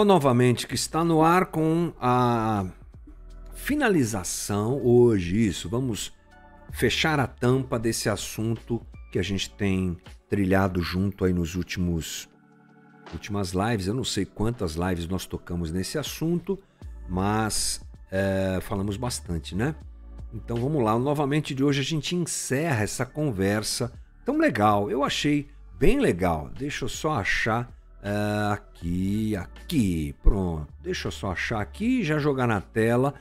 o Novamente que está no ar com a finalização hoje, isso. Vamos fechar a tampa desse assunto que a gente tem trilhado junto aí nos últimos últimas lives. Eu não sei quantas lives nós tocamos nesse assunto, mas é, falamos bastante, né? Então vamos lá. Novamente de hoje a gente encerra essa conversa tão legal. Eu achei bem legal. Deixa eu só achar uh, aqui, aqui, pronto. Deixa eu só achar aqui e já jogar na tela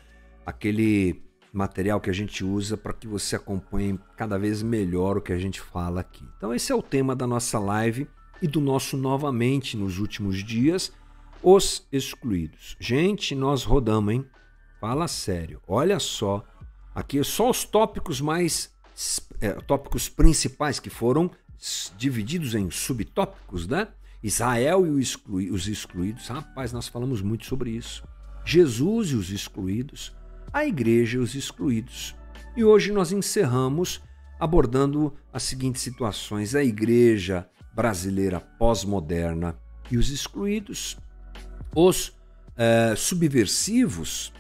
aquele material que a gente usa para que você acompanhe cada vez melhor o que a gente fala aqui. Então esse é o tema da nossa live e do nosso novamente nos últimos dias, os excluídos. Gente, nós rodamos, hein? Fala sério. Olha só, aqui só os tópicos mais é, tópicos principais que foram divididos em subtópicos, né? Israel e os excluídos. Rapaz, nós falamos muito sobre isso. Jesus e os excluídos, a igreja e os excluídos. E hoje nós encerramos abordando as seguintes situações: a igreja brasileira pós-moderna e os excluídos, os é, subversivos,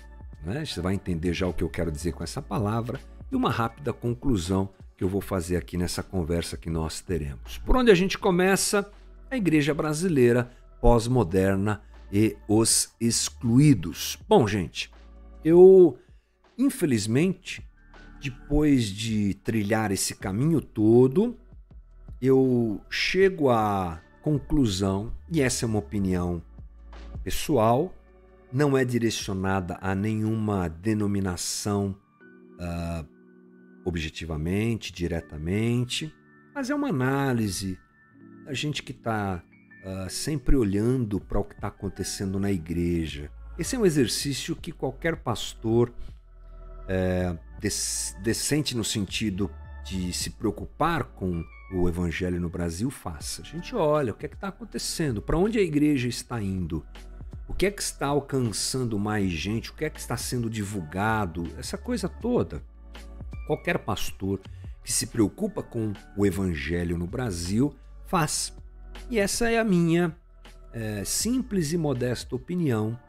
né? você vai entender já o que eu quero dizer com essa palavra, e uma rápida conclusão que eu vou fazer aqui nessa conversa que nós teremos. Por onde a gente começa? A igreja brasileira pós-moderna e os excluídos. Bom, gente, eu infelizmente, depois de trilhar esse caminho todo, eu chego à conclusão, e essa é uma opinião pessoal, não é direcionada a nenhuma denominação uh, objetivamente, diretamente, mas é uma análise da gente que está uh, ah, sempre olhando para o que está acontecendo na igreja. Esse é um exercício que qualquer pastor é, decente no sentido de se preocupar com o evangelho no Brasil faça. A gente olha o que é que está acontecendo, para onde a igreja está indo, o que é que está alcançando mais gente, o que é que está sendo divulgado, essa coisa toda. Qualquer pastor que se preocupa com o evangelho no Brasil faz. E essa é a minha é, simples e modesta opinião,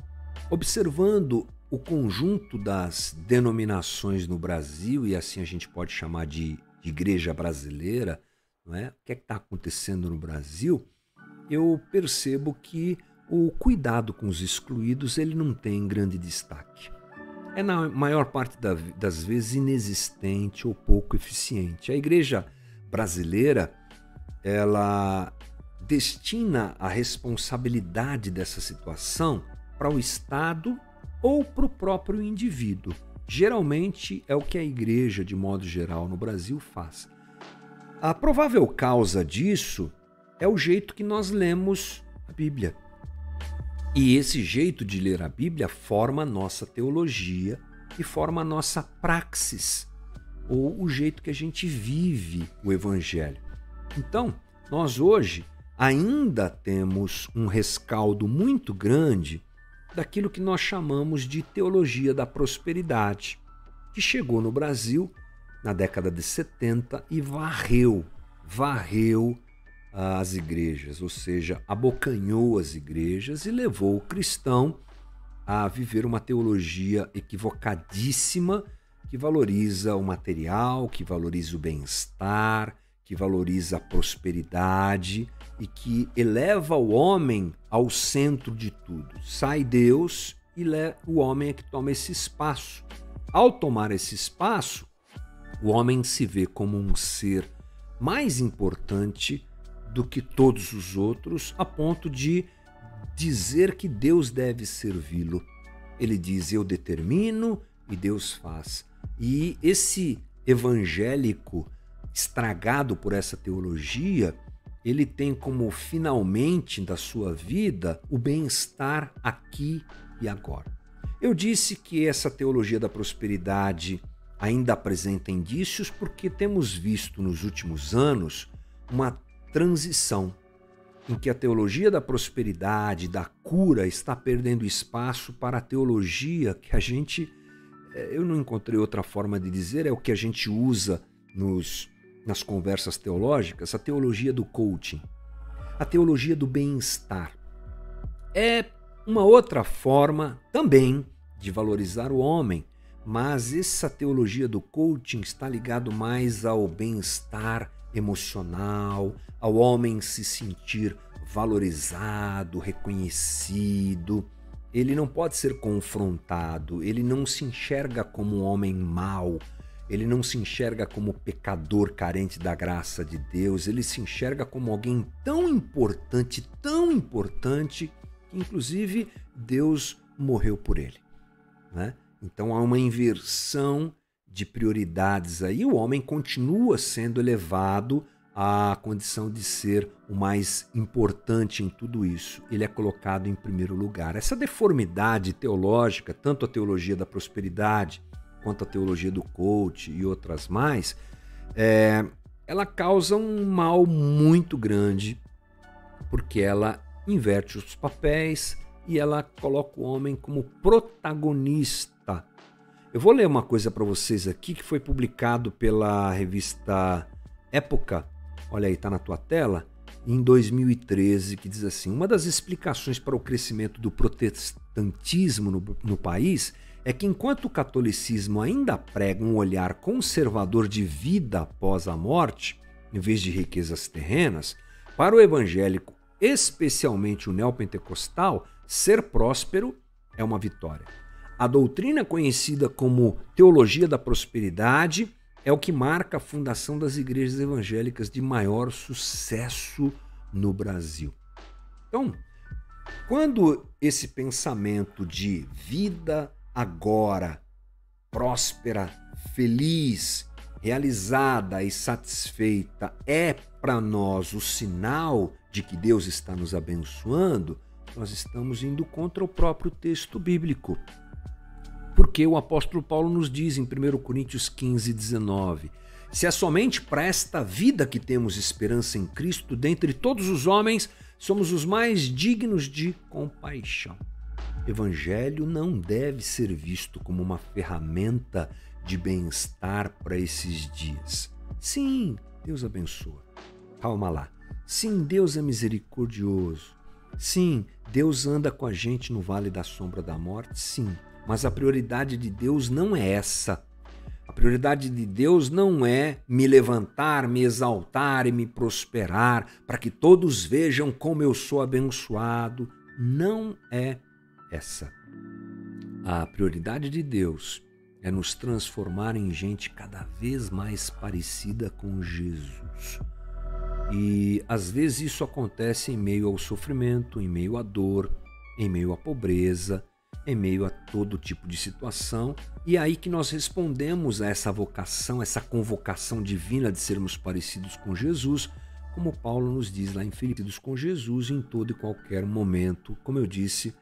observando o conjunto das denominações no Brasil, e assim a gente pode chamar de, igreja brasileira, não é? o que é está acontecendo no Brasil, eu percebo que o cuidado com os excluídos ele não tem grande destaque é na maior parte das vezes inexistente ou pouco eficiente. A igreja brasileira, ela destina a responsabilidade dessa situação para o Estado ou para o próprio indivíduo. Geralmente é o que a igreja, de modo geral, no Brasil faz. A provável causa disso é o jeito que nós lemos a Bíblia. E esse jeito de ler a Bíblia forma a nossa teologia e forma a nossa praxis, ou o jeito que a gente vive o Evangelho. Então, nós hoje ainda temos um rescaldo muito grande daquilo que nós chamamos de teologia da prosperidade, que chegou no Brasil na década de 70 e varreu, varreu as igrejas, ou seja, abocanhou as igrejas e levou o cristão a viver uma teologia equivocadíssima que valoriza o material, que valoriza o bem-estar, que valoriza a prosperidade e que eleva o homem ao centro de tudo. Sai Deus e o homem é que toma esse espaço. Ao tomar esse espaço, o homem se vê como um ser mais importante do que todos os outros, a ponto de dizer que Deus deve servi-lo. Ele diz: Eu determino e Deus faz. E esse evangélico estragado por essa teologia, ele tem como finalmente da sua vida o bem-estar aqui e agora. Eu disse que essa teologia da prosperidade ainda apresenta indícios porque temos visto nos últimos anos uma transição em que a teologia da prosperidade, da cura, está perdendo espaço para a teologia que a gente, eh, eu não encontrei outra forma de dizer, é o que a gente usa nos, nas conversas teológicas, a teologia do coaching, a teologia do bem-estar. É uma outra forma também de valorizar o homem, mas essa teologia do coaching está ligado mais ao bem-estar emocional, ao homem se sentir valorizado, reconhecido. Ele não pode ser confrontado, ele não se enxerga como um homem mau, ele não se enxerga como pecador carente da graça de Deus, ele se enxerga como alguém tão importante, tão importante, que inclusive Deus morreu por ele. Né? Então há uma inversão de prioridades aí, o homem continua sendo elevado à condição de ser o mais importante em tudo isso. Ele é colocado em primeiro lugar. Essa deformidade teológica, tanto a teologia da prosperidade quanto a teologia do coach e outras mais, é, ela causa um mal muito grande porque ela inverte os papéis e ela coloca o homem como protagonista eu vou ler uma coisa para vocês aqui que foi publicado pela revista Época. Olha aí, tá na tua tela. Em 2013, que diz assim: Uma das explicações para o crescimento do protestantismo no, no país é que enquanto o catolicismo ainda prega um olhar conservador de vida após a morte, em vez de riquezas terrenas, para o evangélico, especialmente o neopentecostal, ser próspero é uma vitória. A doutrina conhecida como teologia da prosperidade é o que marca a fundação das igrejas evangélicas de maior sucesso no Brasil. Então, quando esse pensamento de vida agora, próspera, feliz, realizada e satisfeita é para nós o sinal de que Deus está nos abençoando, nós estamos indo contra o próprio texto bíblico. Porque o apóstolo Paulo nos diz em 1 Coríntios 15, 19: Se é somente para esta vida que temos esperança em Cristo, dentre todos os homens, somos os mais dignos de compaixão. Evangelho não deve ser visto como uma ferramenta de bem-estar para esses dias. Sim, Deus abençoa. Calma lá. Sim, Deus é misericordioso. Sim, Deus anda com a gente no vale da sombra da morte. Sim, mas a prioridade de Deus não é essa. A prioridade de Deus não é me levantar, me exaltar e me prosperar para que todos vejam como eu sou abençoado. Não é essa. A prioridade de Deus é nos transformar em gente cada vez mais parecida com Jesus. E às vezes isso acontece em meio ao sofrimento, em meio à dor, em meio à pobreza, em meio a todo tipo de situação, e é aí que nós respondemos a essa vocação, essa convocação divina de sermos parecidos com Jesus, como Paulo nos diz lá em Filipenses com Jesus em todo e qualquer momento, como eu disse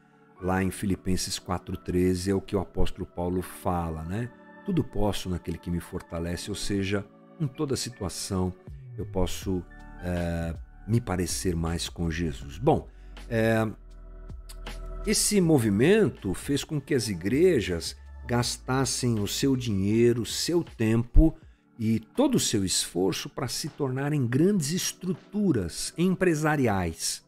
lá em Filipenses 4:13 é o que o apóstolo Paulo fala, né? Tudo posso naquele que me fortalece, ou seja, em toda situação eu posso é, me parecer mais com Jesus. Bom, é, esse movimento fez com que as igrejas gastassem o seu dinheiro, seu tempo e todo o seu esforço para se tornarem grandes estruturas empresariais.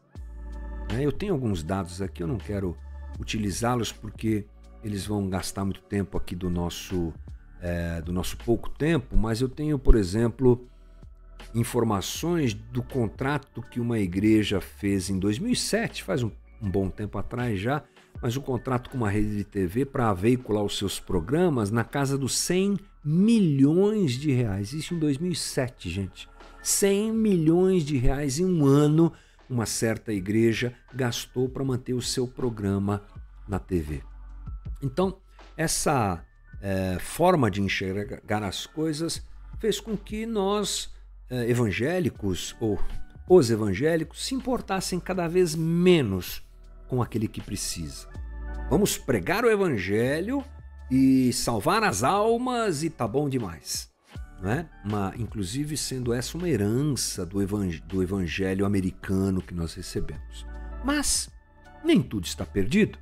Né, eu tenho alguns dados aqui, eu não quero utilizá-los porque eles vão gastar muito tempo aqui do nosso, é, do nosso pouco tempo, mas eu tenho, por exemplo, informações do contrato que uma igreja fez em 2007, faz um um bom tempo atrás já, mas um contrato com uma rede de TV para veicular os seus programas na casa dos 100 milhões de reais. Isso em 2007, gente. 100 milhões de reais em um ano uma certa igreja gastou para manter o seu programa na TV. Então, essa é, forma de enxergar as coisas fez com que nós, é, evangélicos, ou os evangélicos, se importassem cada vez menos com aquele que precisa. Vamos pregar o evangelho e salvar as almas e tá bom demais. Né? Uma, inclusive sendo essa uma herança do evangelho, do evangelho americano que nós recebemos. Mas nem tudo está perdido.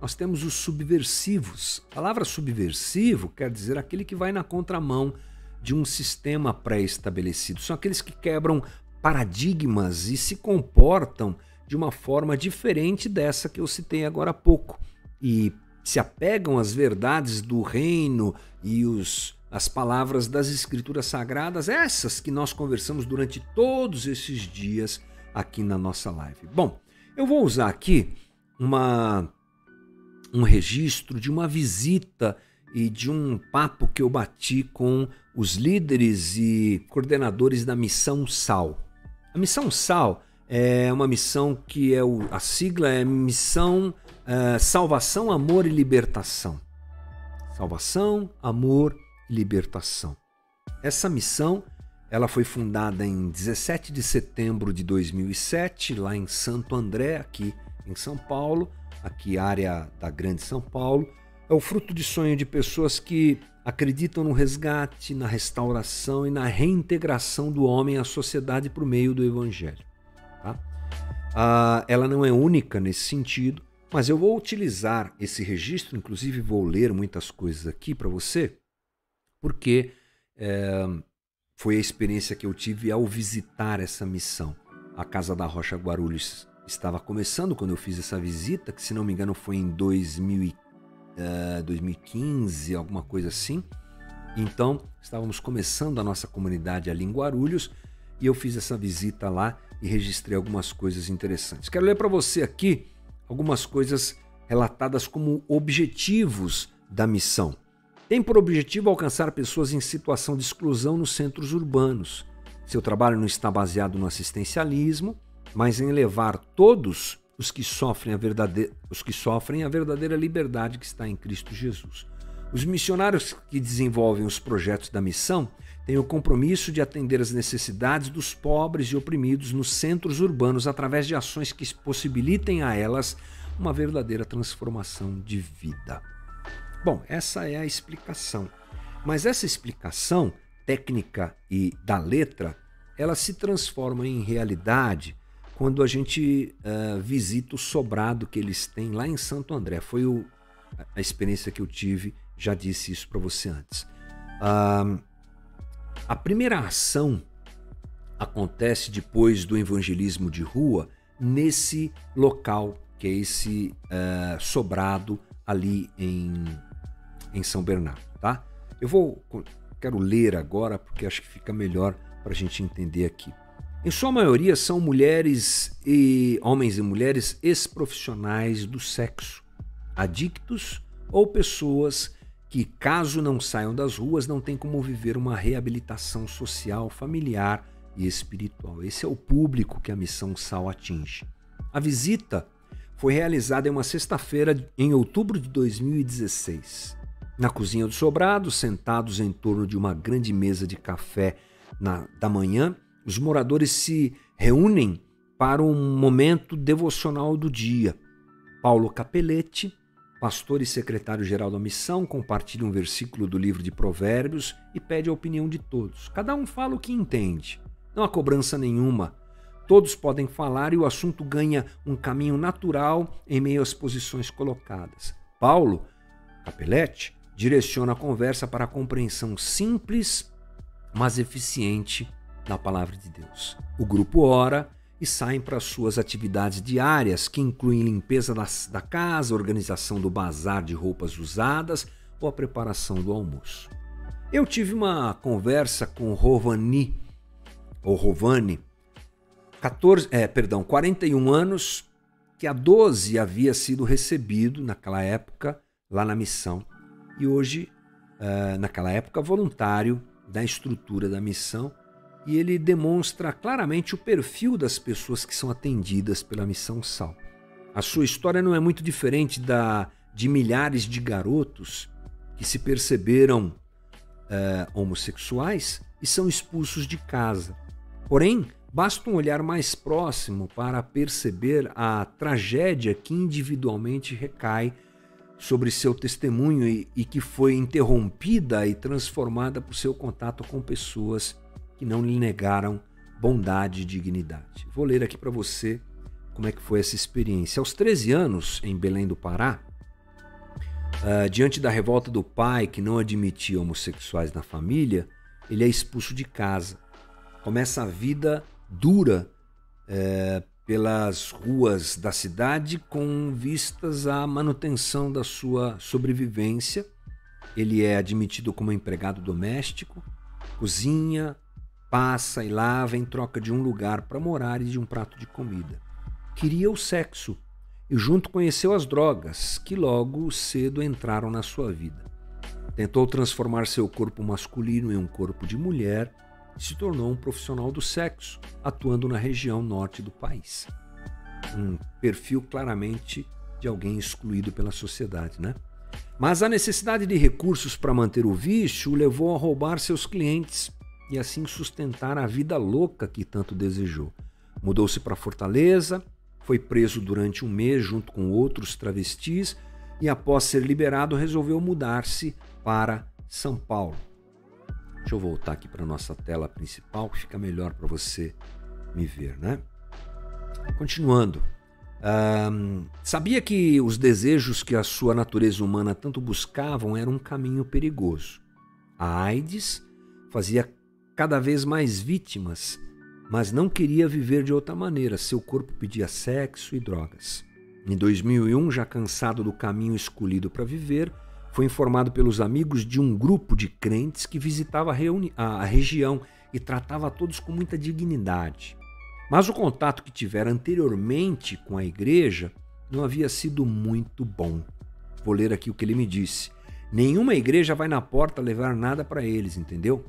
Nós temos os subversivos. A palavra subversivo quer dizer aquele que vai na contramão de um sistema pré-estabelecido. São aqueles que quebram paradigmas e se comportam de uma forma diferente dessa que eu citei agora há pouco. E se apegam às verdades do reino e os, as palavras das Escrituras Sagradas, essas que nós conversamos durante todos esses dias aqui na nossa live. Bom, eu vou usar aqui uma, um registro de uma visita e de um papo que eu bati com os líderes e coordenadores da Missão Sal. A Missão Sal é uma missão que é o, a sigla é Missão uh, Salvação, Amor e Libertação. Salvação, Amor Libertação. Essa missão ela foi fundada em 17 de setembro de 2007, lá em Santo André, aqui em São Paulo, aqui área da Grande São Paulo. É o fruto de sonho de pessoas que acreditam no resgate, na restauração e na reintegração do homem à sociedade por meio do Evangelho. Tá? Ah, ela não é única nesse sentido, mas eu vou utilizar esse registro, inclusive vou ler muitas coisas aqui para você, porque é, foi a experiência que eu tive ao visitar essa missão. A Casa da Rocha Guarulhos estava começando quando eu fiz essa visita, que se não me engano foi em 2000, uh, 2015, alguma coisa assim. Então, estávamos começando a nossa comunidade ali em Guarulhos e eu fiz essa visita lá e registrei algumas coisas interessantes. Quero ler para você aqui algumas coisas relatadas como objetivos da missão. Tem por objetivo alcançar pessoas em situação de exclusão nos centros urbanos. Seu trabalho não está baseado no assistencialismo, mas em levar todos os que sofrem a verdadeira, os que sofrem a verdadeira liberdade que está em Cristo Jesus. Os missionários que desenvolvem os projetos da missão têm o compromisso de atender às necessidades dos pobres e oprimidos nos centros urbanos através de ações que possibilitem a elas uma verdadeira transformação de vida. Bom, essa é a explicação. Mas essa explicação técnica e da letra, ela se transforma em realidade quando a gente uh, visita o sobrado que eles têm lá em Santo André. Foi o, a experiência que eu tive, já disse isso para você antes. Uh, a primeira ação acontece depois do evangelismo de rua nesse local que é esse uh, sobrado ali em, em São Bernardo, tá? Eu vou quero ler agora porque acho que fica melhor para a gente entender aqui. Em sua maioria são mulheres e homens e mulheres ex-profissionais do sexo, adictos ou pessoas que, caso não saiam das ruas, não têm como viver uma reabilitação social, familiar e espiritual. Esse é o público que a missão Sal atinge. A visita foi realizada em uma sexta-feira em outubro de 2016. Na cozinha do sobrado, sentados em torno de uma grande mesa de café na, da manhã, os moradores se reúnem para um momento devocional do dia. Paulo Capelletti, pastor e secretário-geral da missão, compartilha um versículo do livro de Provérbios e pede a opinião de todos. Cada um fala o que entende. Não há cobrança nenhuma. Todos podem falar e o assunto ganha um caminho natural em meio às posições colocadas. Paulo Capelletti direciona a conversa para a compreensão simples, mas eficiente da palavra de Deus. O grupo ora e saem para suas atividades diárias, que incluem limpeza da casa, organização do bazar de roupas usadas ou a preparação do almoço. Eu tive uma conversa com Rovani, ou Rovani, 14, é, perdão, 41 anos, que há 12 havia sido recebido naquela época lá na missão e hoje, uh, naquela época, voluntário da estrutura da missão e ele demonstra claramente o perfil das pessoas que são atendidas pela missão Sal. A sua história não é muito diferente da de milhares de garotos que se perceberam uh, homossexuais e são expulsos de casa. Porém, basta um olhar mais próximo para perceber a tragédia que individualmente recai sobre seu testemunho e, e que foi interrompida e transformada por seu contato com pessoas que não lhe negaram bondade e dignidade. Vou ler aqui para você como é que foi essa experiência. Aos 13 anos, em Belém do Pará, uh, diante da revolta do pai que não admitia homossexuais na família, ele é expulso de casa. Começa a vida dura uh, pelas ruas da cidade com vistas à manutenção da sua sobrevivência. Ele é admitido como empregado doméstico, cozinha, passa e lava em troca de um lugar para morar e de um prato de comida. Queria o sexo e junto conheceu as drogas, que logo cedo entraram na sua vida. Tentou transformar seu corpo masculino em um corpo de mulher se tornou um profissional do sexo, atuando na região norte do país. Um perfil claramente de alguém excluído pela sociedade, né? Mas a necessidade de recursos para manter o vício o levou a roubar seus clientes e assim sustentar a vida louca que tanto desejou. Mudou-se para Fortaleza, foi preso durante um mês junto com outros travestis e, após ser liberado, resolveu mudar-se para São Paulo. Deixa eu voltar aqui para nossa tela principal, que fica melhor para você me ver, né? Continuando. Um, sabia que os desejos que a sua natureza humana tanto buscavam eram um caminho perigoso. A AIDS fazia cada vez mais vítimas mas não queria viver de outra maneira. Seu corpo pedia sexo e drogas. Em 2001, já cansado do caminho escolhido para viver, foi informado pelos amigos de um grupo de crentes que visitava a, a região e tratava a todos com muita dignidade. Mas o contato que tivera anteriormente com a igreja não havia sido muito bom. Vou ler aqui o que ele me disse. Nenhuma igreja vai na porta levar nada para eles, entendeu?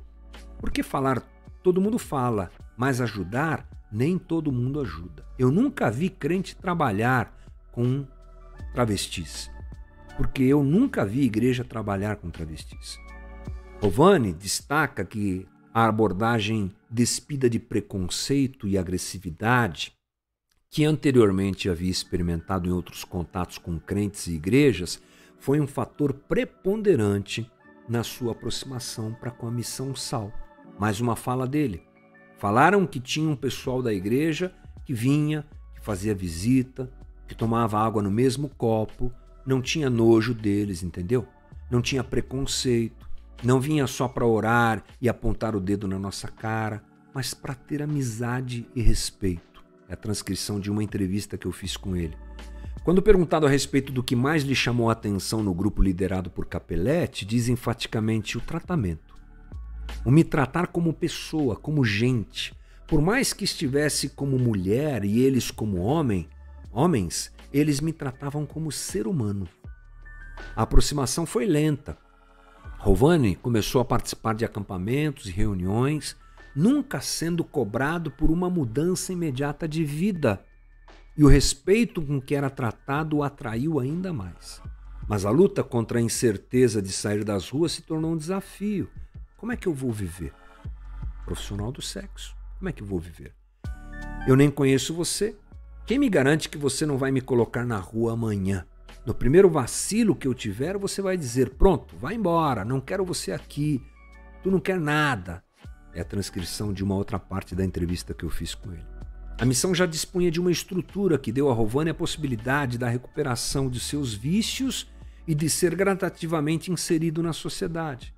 Por que falar todo mundo fala, mas ajudar nem todo mundo ajuda. Eu nunca vi crente trabalhar com travestis, porque eu nunca vi igreja trabalhar com travestis. Rovani destaca que a abordagem despida de preconceito e agressividade, que anteriormente havia experimentado em outros contatos com crentes e igrejas, foi um fator preponderante na sua aproximação para com a missão Sal. Mais uma fala dele. Falaram que tinha um pessoal da igreja que vinha, que fazia visita, que tomava água no mesmo copo, não tinha nojo deles, entendeu? Não tinha preconceito, não vinha só para orar e apontar o dedo na nossa cara, mas para ter amizade e respeito. É a transcrição de uma entrevista que eu fiz com ele. Quando perguntado a respeito do que mais lhe chamou a atenção no grupo liderado por Capelletti, diz enfaticamente o tratamento o me tratar como pessoa, como gente. Por mais que estivesse como mulher e eles como homem, homens, eles me tratavam como ser humano. A aproximação foi lenta. Rovani começou a participar de acampamentos e reuniões, nunca sendo cobrado por uma mudança imediata de vida. E o respeito com que era tratado o atraiu ainda mais. Mas a luta contra a incerteza de sair das ruas se tornou um desafio como é que eu vou viver? Profissional do sexo. Como é que eu vou viver? Eu nem conheço você. Quem me garante que você não vai me colocar na rua amanhã? No primeiro vacilo que eu tiver, você vai dizer: pronto, vai embora, não quero você aqui, tu não quer nada. É a transcrição de uma outra parte da entrevista que eu fiz com ele. A missão já dispunha de uma estrutura que deu a Rovani a possibilidade da recuperação de seus vícios e de ser gradativamente inserido na sociedade.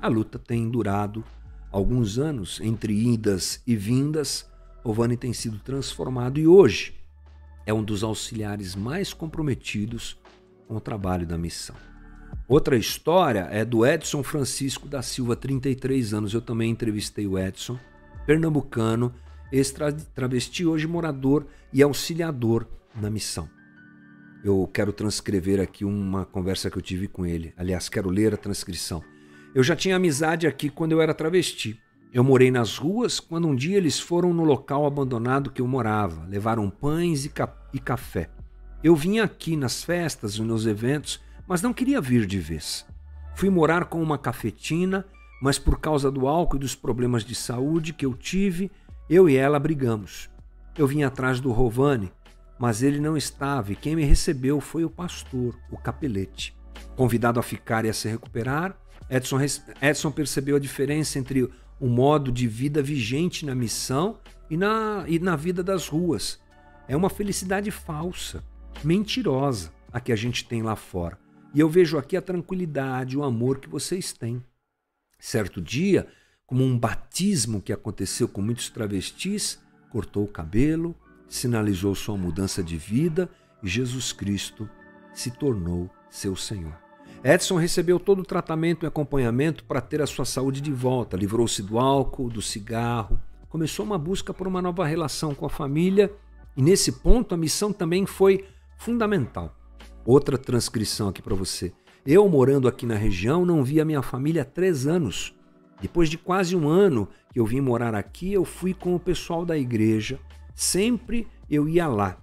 A luta tem durado alguns anos, entre idas e vindas. Ovani tem sido transformado e hoje é um dos auxiliares mais comprometidos com o trabalho da missão. Outra história é do Edson Francisco da Silva, 33 anos. Eu também entrevistei o Edson, pernambucano, ex-travesti, hoje morador e auxiliador na missão. Eu quero transcrever aqui uma conversa que eu tive com ele. Aliás, quero ler a transcrição. Eu já tinha amizade aqui quando eu era travesti. Eu morei nas ruas quando um dia eles foram no local abandonado que eu morava, levaram pães e, ca e café. Eu vinha aqui nas festas e nos eventos, mas não queria vir de vez. Fui morar com uma cafetina, mas por causa do álcool e dos problemas de saúde que eu tive, eu e ela brigamos. Eu vim atrás do Rovani, mas ele não estava e quem me recebeu foi o pastor, o capelete. Convidado a ficar e a se recuperar, Edson, Edson percebeu a diferença entre o modo de vida vigente na missão e na, e na vida das ruas. É uma felicidade falsa, mentirosa, a que a gente tem lá fora. E eu vejo aqui a tranquilidade, o amor que vocês têm. Certo dia, como um batismo que aconteceu com muitos travestis, cortou o cabelo, sinalizou sua mudança de vida e Jesus Cristo se tornou seu Senhor. Edson recebeu todo o tratamento e acompanhamento para ter a sua saúde de volta, livrou-se do álcool, do cigarro, começou uma busca por uma nova relação com a família e nesse ponto a missão também foi fundamental. Outra transcrição aqui para você. Eu, morando aqui na região, não vi a minha família há três anos. Depois de quase um ano que eu vim morar aqui, eu fui com o pessoal da igreja. Sempre eu ia lá.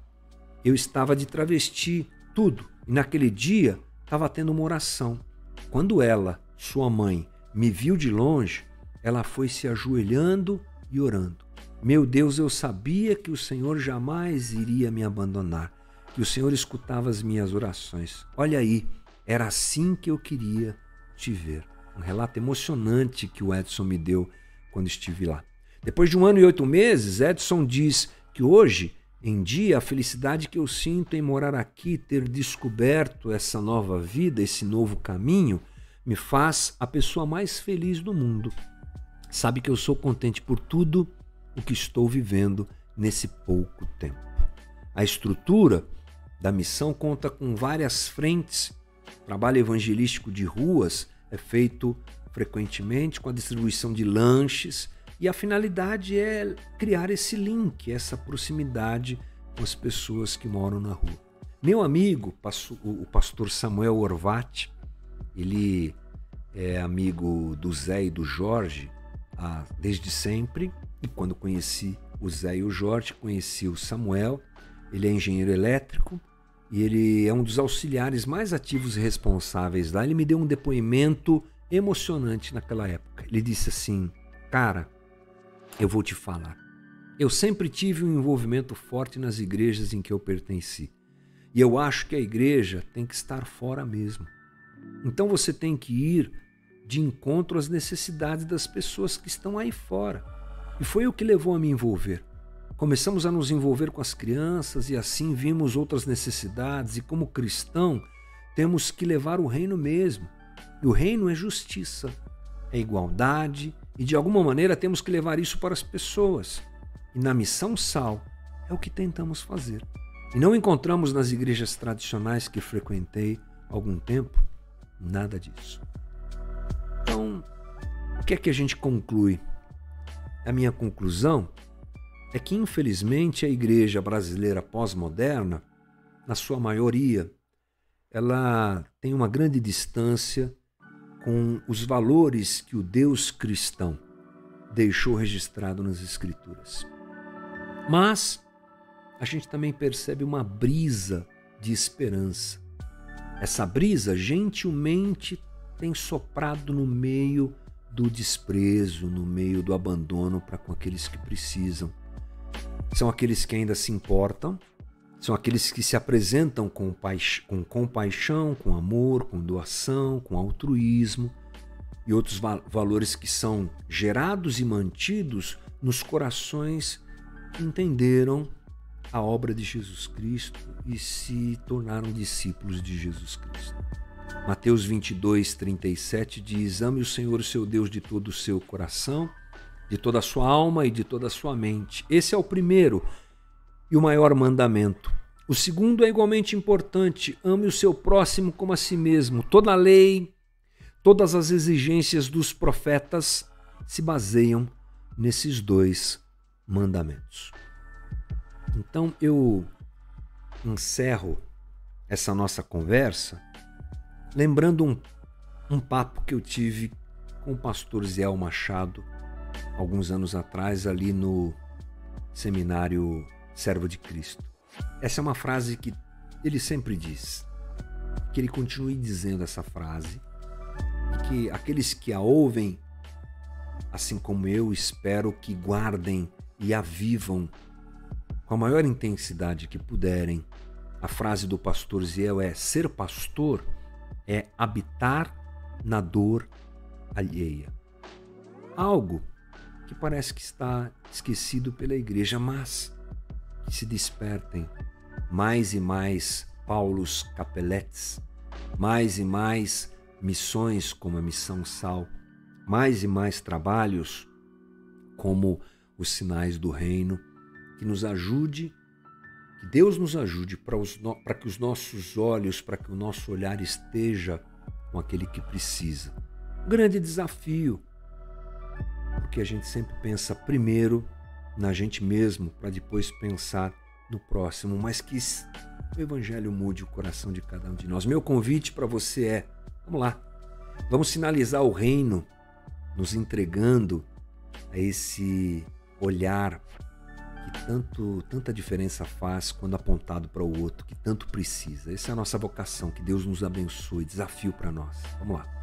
Eu estava de travesti, tudo. E naquele dia estava tendo uma oração. Quando ela, sua mãe, me viu de longe, ela foi se ajoelhando e orando. Meu Deus, eu sabia que o Senhor jamais iria me abandonar, que o Senhor escutava as minhas orações. Olha aí, era assim que eu queria te ver. Um relato emocionante que o Edson me deu quando estive lá. Depois de um ano e oito meses, Edson diz que hoje em dia a felicidade que eu sinto em morar aqui, ter descoberto essa nova vida, esse novo caminho, me faz a pessoa mais feliz do mundo. Sabe que eu sou contente por tudo o que estou vivendo nesse pouco tempo. A estrutura da missão conta com várias frentes trabalho evangelístico de ruas é feito frequentemente com a distribuição de lanches e a finalidade é criar esse link, essa proximidade com as pessoas que moram na rua. Meu amigo, o pastor Samuel Orvat, ele é amigo do Zé e do Jorge desde sempre. E quando conheci o Zé e o Jorge, conheci o Samuel. Ele é engenheiro elétrico e ele é um dos auxiliares mais ativos e responsáveis lá. Ele me deu um depoimento emocionante naquela época. Ele disse assim: Cara, eu vou te falar. Eu sempre tive um envolvimento forte nas igrejas em que eu pertenci. E eu acho que a igreja tem que estar fora mesmo. Então você tem que ir de encontro às necessidades das pessoas que estão aí fora. E foi o que levou a me envolver. Começamos a nos envolver com as crianças e assim vimos outras necessidades, e como cristão, temos que levar o reino mesmo. E o reino é justiça, é igualdade, e de alguma maneira temos que levar isso para as pessoas. E na missão Sal é o que tentamos fazer. E não encontramos nas igrejas tradicionais que frequentei algum tempo nada disso. Então, o que é que a gente conclui? A minha conclusão é que, infelizmente, a igreja brasileira pós-moderna, na sua maioria, ela tem uma grande distância com os valores que o Deus cristão deixou registrado nas Escrituras. Mas a gente também percebe uma brisa de esperança. Essa brisa gentilmente tem soprado no meio do desprezo, no meio do abandono para com aqueles que precisam são aqueles que ainda se importam, são aqueles que se apresentam com, com compaixão, com amor, com doação, com altruísmo e outros valores que são gerados e mantidos nos corações que entenderam a obra de Jesus Cristo e se tornaram discípulos de Jesus Cristo. Mateus 22, 37 diz: Ame o Senhor, seu Deus, de todo o seu coração de toda a sua alma e de toda a sua mente. Esse é o primeiro e o maior mandamento. O segundo é igualmente importante: ame o seu próximo como a si mesmo. Toda a lei, todas as exigências dos profetas se baseiam nesses dois mandamentos. Então eu encerro essa nossa conversa lembrando um, um papo que eu tive com o pastor Zé Machado alguns anos atrás ali no seminário Servo de Cristo. Essa é uma frase que ele sempre diz, que ele continue dizendo essa frase, que aqueles que a ouvem, assim como eu, espero que guardem e a vivam com a maior intensidade que puderem. A frase do pastor Ziel é: ser pastor é habitar na dor alheia. Algo que parece que está esquecido pela igreja, mas que se despertem mais e mais Paulos Capeletes, mais e mais missões como a Missão Sal, mais e mais trabalhos como os sinais do reino, que nos ajude Que Deus nos ajude para, os, para que os nossos olhos, para que o nosso olhar esteja com aquele que precisa. Um grande desafio, porque a gente sempre pensa primeiro na gente mesmo, para depois pensar no próximo, mas que o Evangelho mude o coração de cada um de nós. Meu convite para você é: vamos lá, vamos sinalizar o reino, nos entregando a esse olhar que tanto, tanta diferença faz quando apontado para o outro, que tanto precisa. Essa é a nossa vocação. Que Deus nos abençoe. Desafio para nós. Vamos lá.